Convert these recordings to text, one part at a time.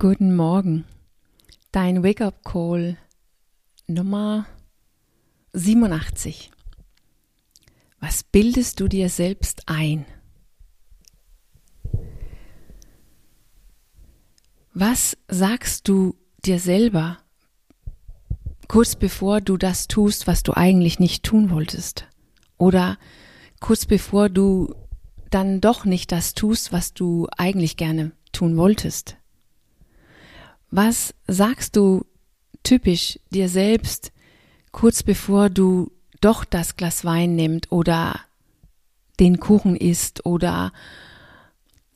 Guten Morgen. Dein Wake-up Call Nummer 87. Was bildest du dir selbst ein? Was sagst du dir selber kurz bevor du das tust, was du eigentlich nicht tun wolltest? Oder kurz bevor du dann doch nicht das tust, was du eigentlich gerne tun wolltest? Was sagst du typisch dir selbst kurz bevor du doch das Glas Wein nimmst oder den Kuchen isst oder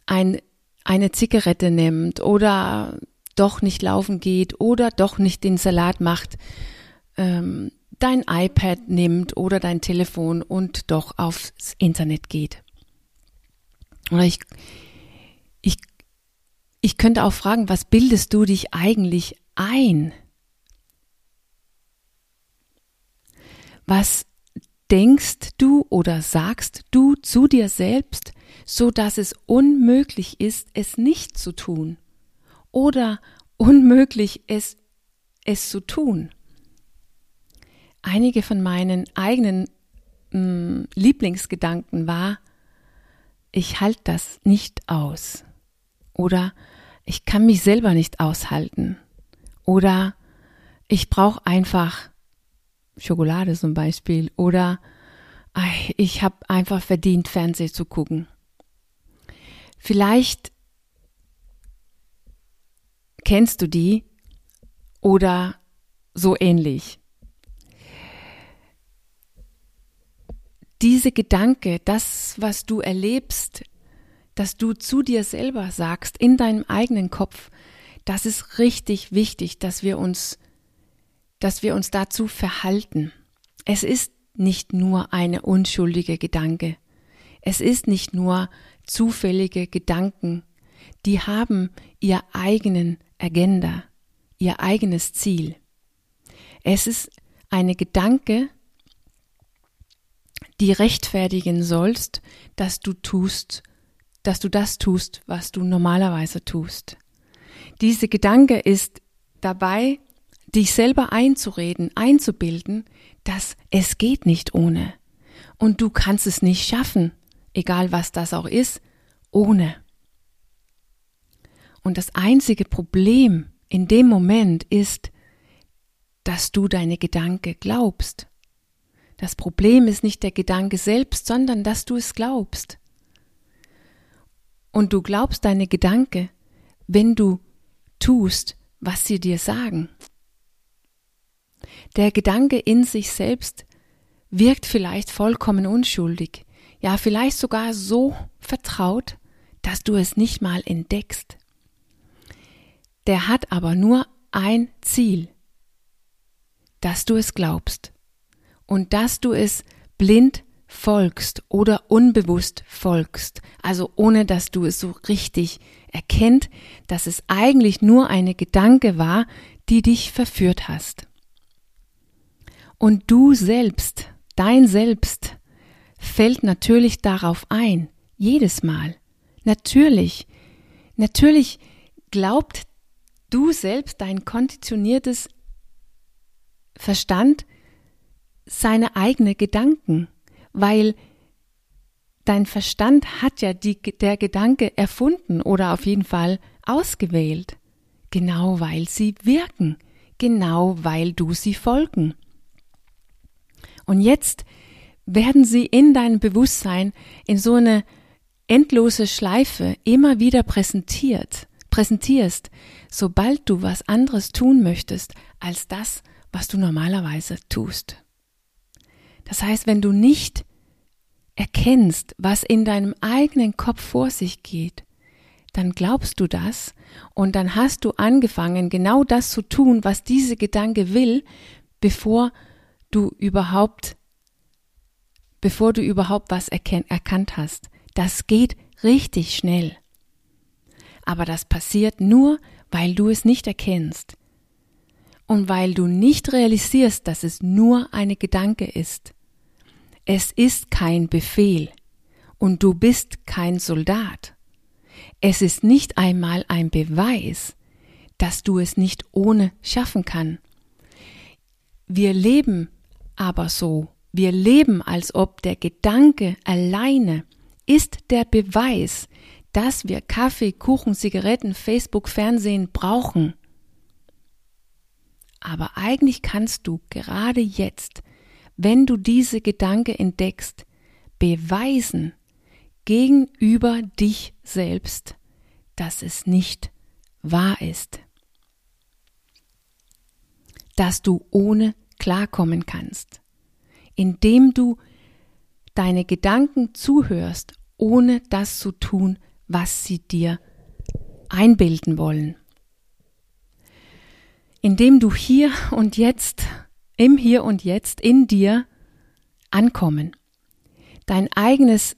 ein, eine Zigarette nimmt oder doch nicht laufen geht oder doch nicht den Salat macht, ähm, dein iPad nimmt oder dein Telefon und doch aufs Internet geht. Oder ich, ich ich könnte auch fragen, was bildest du dich eigentlich ein? Was denkst du oder sagst du zu dir selbst, so dass es unmöglich ist, es nicht zu tun? Oder unmöglich es, es zu tun? Einige von meinen eigenen mh, hm, Lieblingsgedanken war, ich halte das nicht aus. Oder ich kann mich selber nicht aushalten. Oder ich brauche einfach Schokolade zum Beispiel. Oder ich habe einfach verdient, Fernsehen zu gucken. Vielleicht kennst du die oder so ähnlich. Diese Gedanke, das, was du erlebst, dass du zu dir selber sagst, in deinem eigenen Kopf, das ist richtig wichtig, dass wir uns, dass wir uns dazu verhalten. Es ist nicht nur eine unschuldige Gedanke. Es ist nicht nur zufällige Gedanken. Die haben ihr eigenen Agenda, ihr eigenes Ziel. Es ist eine Gedanke, die rechtfertigen sollst, dass du tust, dass du das tust, was du normalerweise tust. Diese Gedanke ist dabei, dich selber einzureden, einzubilden, dass es geht nicht ohne. Und du kannst es nicht schaffen, egal was das auch ist, ohne. Und das einzige Problem in dem Moment ist, dass du deine Gedanke glaubst. Das Problem ist nicht der Gedanke selbst, sondern dass du es glaubst. Und du glaubst deine Gedanke, wenn du tust, was sie dir sagen. Der Gedanke in sich selbst wirkt vielleicht vollkommen unschuldig, ja vielleicht sogar so vertraut, dass du es nicht mal entdeckst. Der hat aber nur ein Ziel, dass du es glaubst und dass du es blind folgst oder unbewusst folgst, also ohne dass du es so richtig erkennt, dass es eigentlich nur eine Gedanke war, die dich verführt hast. Und du selbst, dein Selbst, fällt natürlich darauf ein, jedes Mal. Natürlich, natürlich glaubt du selbst, dein konditioniertes Verstand, seine eigenen Gedanken weil dein Verstand hat ja die, der Gedanke erfunden oder auf jeden Fall ausgewählt. Genau weil sie wirken, genau weil du sie folgen. Und jetzt werden sie in deinem Bewusstsein in so eine endlose Schleife immer wieder präsentiert, präsentierst, sobald du was anderes tun möchtest als das, was du normalerweise tust. Das heißt, wenn du nicht erkennst, was in deinem eigenen Kopf vor sich geht, dann glaubst du das und dann hast du angefangen, genau das zu tun, was diese Gedanke will, bevor du überhaupt, bevor du überhaupt was erkannt hast. Das geht richtig schnell. Aber das passiert nur, weil du es nicht erkennst und weil du nicht realisierst, dass es nur eine Gedanke ist. Es ist kein Befehl und du bist kein Soldat. Es ist nicht einmal ein Beweis, dass du es nicht ohne schaffen kann. Wir leben aber so, wir leben, als ob der Gedanke alleine ist der Beweis, dass wir Kaffee, Kuchen, Zigaretten, Facebook, Fernsehen brauchen. Aber eigentlich kannst du gerade jetzt, wenn du diese Gedanke entdeckst, beweisen gegenüber dich selbst, dass es nicht wahr ist. Dass du ohne klarkommen kannst, indem du deine Gedanken zuhörst, ohne das zu tun, was sie dir einbilden wollen. Indem du hier und jetzt, im Hier und Jetzt in dir ankommen, dein eigenes,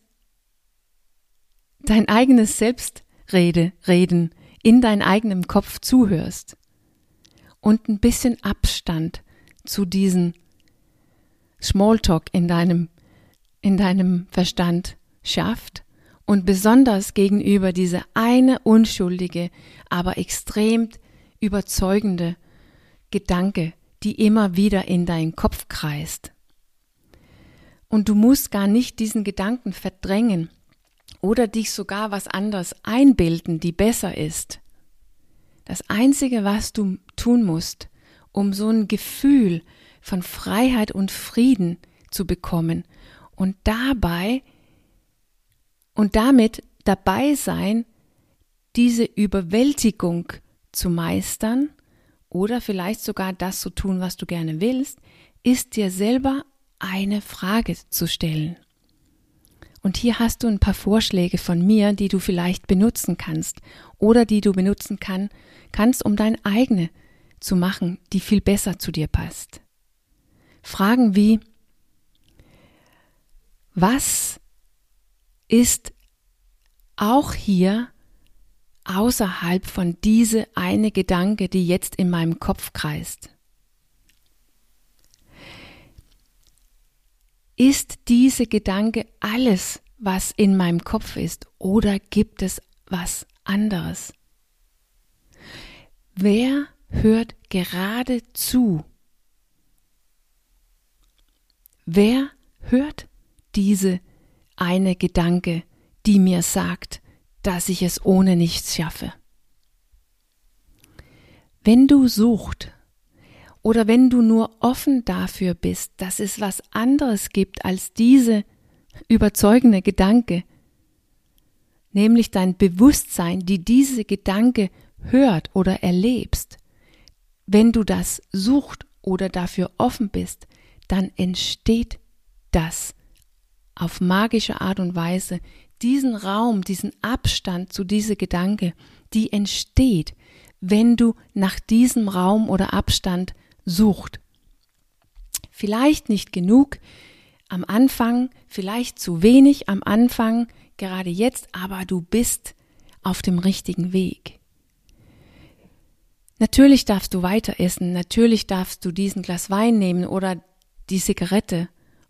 dein eigenes Selbstrede, reden in dein eigenem Kopf zuhörst und ein bisschen Abstand zu diesen Smalltalk in deinem, in deinem Verstand schafft und besonders gegenüber diese eine unschuldige, aber extrem überzeugende Gedanke, die immer wieder in deinen Kopf kreist. Und du musst gar nicht diesen Gedanken verdrängen oder dich sogar was anderes einbilden, die besser ist. Das Einzige, was du tun musst, um so ein Gefühl von Freiheit und Frieden zu bekommen und dabei und damit dabei sein, diese Überwältigung zu meistern oder vielleicht sogar das zu tun, was du gerne willst, ist dir selber eine Frage zu stellen. Und hier hast du ein paar Vorschläge von mir, die du vielleicht benutzen kannst oder die du benutzen kann, kannst, um deine eigene zu machen, die viel besser zu dir passt. Fragen wie, was ist auch hier außerhalb von diese eine Gedanke, die jetzt in meinem Kopf kreist. Ist diese Gedanke alles, was in meinem Kopf ist, oder gibt es was anderes? Wer hört gerade zu? Wer hört diese eine Gedanke, die mir sagt, dass ich es ohne nichts schaffe. Wenn du sucht oder wenn du nur offen dafür bist, dass es was anderes gibt als diese überzeugende Gedanke, nämlich dein Bewusstsein, die diese Gedanke hört oder erlebst, wenn du das sucht oder dafür offen bist, dann entsteht das auf magische Art und Weise diesen Raum, diesen Abstand zu dieser Gedanke, die entsteht, wenn du nach diesem Raum oder Abstand sucht. Vielleicht nicht genug am Anfang, vielleicht zu wenig am Anfang, gerade jetzt, aber du bist auf dem richtigen Weg. Natürlich darfst du weiter essen, natürlich darfst du diesen Glas Wein nehmen oder die Zigarette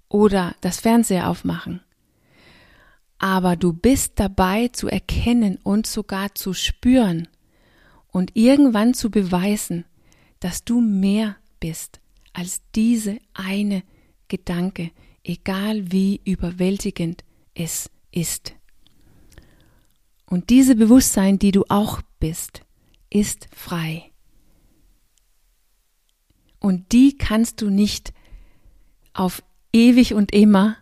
oder das Fernseher aufmachen. Aber du bist dabei zu erkennen und sogar zu spüren und irgendwann zu beweisen, dass du mehr bist als diese eine Gedanke, egal wie überwältigend es ist. Und diese Bewusstsein, die du auch bist, ist frei. Und die kannst du nicht auf ewig und immer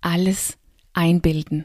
alles einbilden.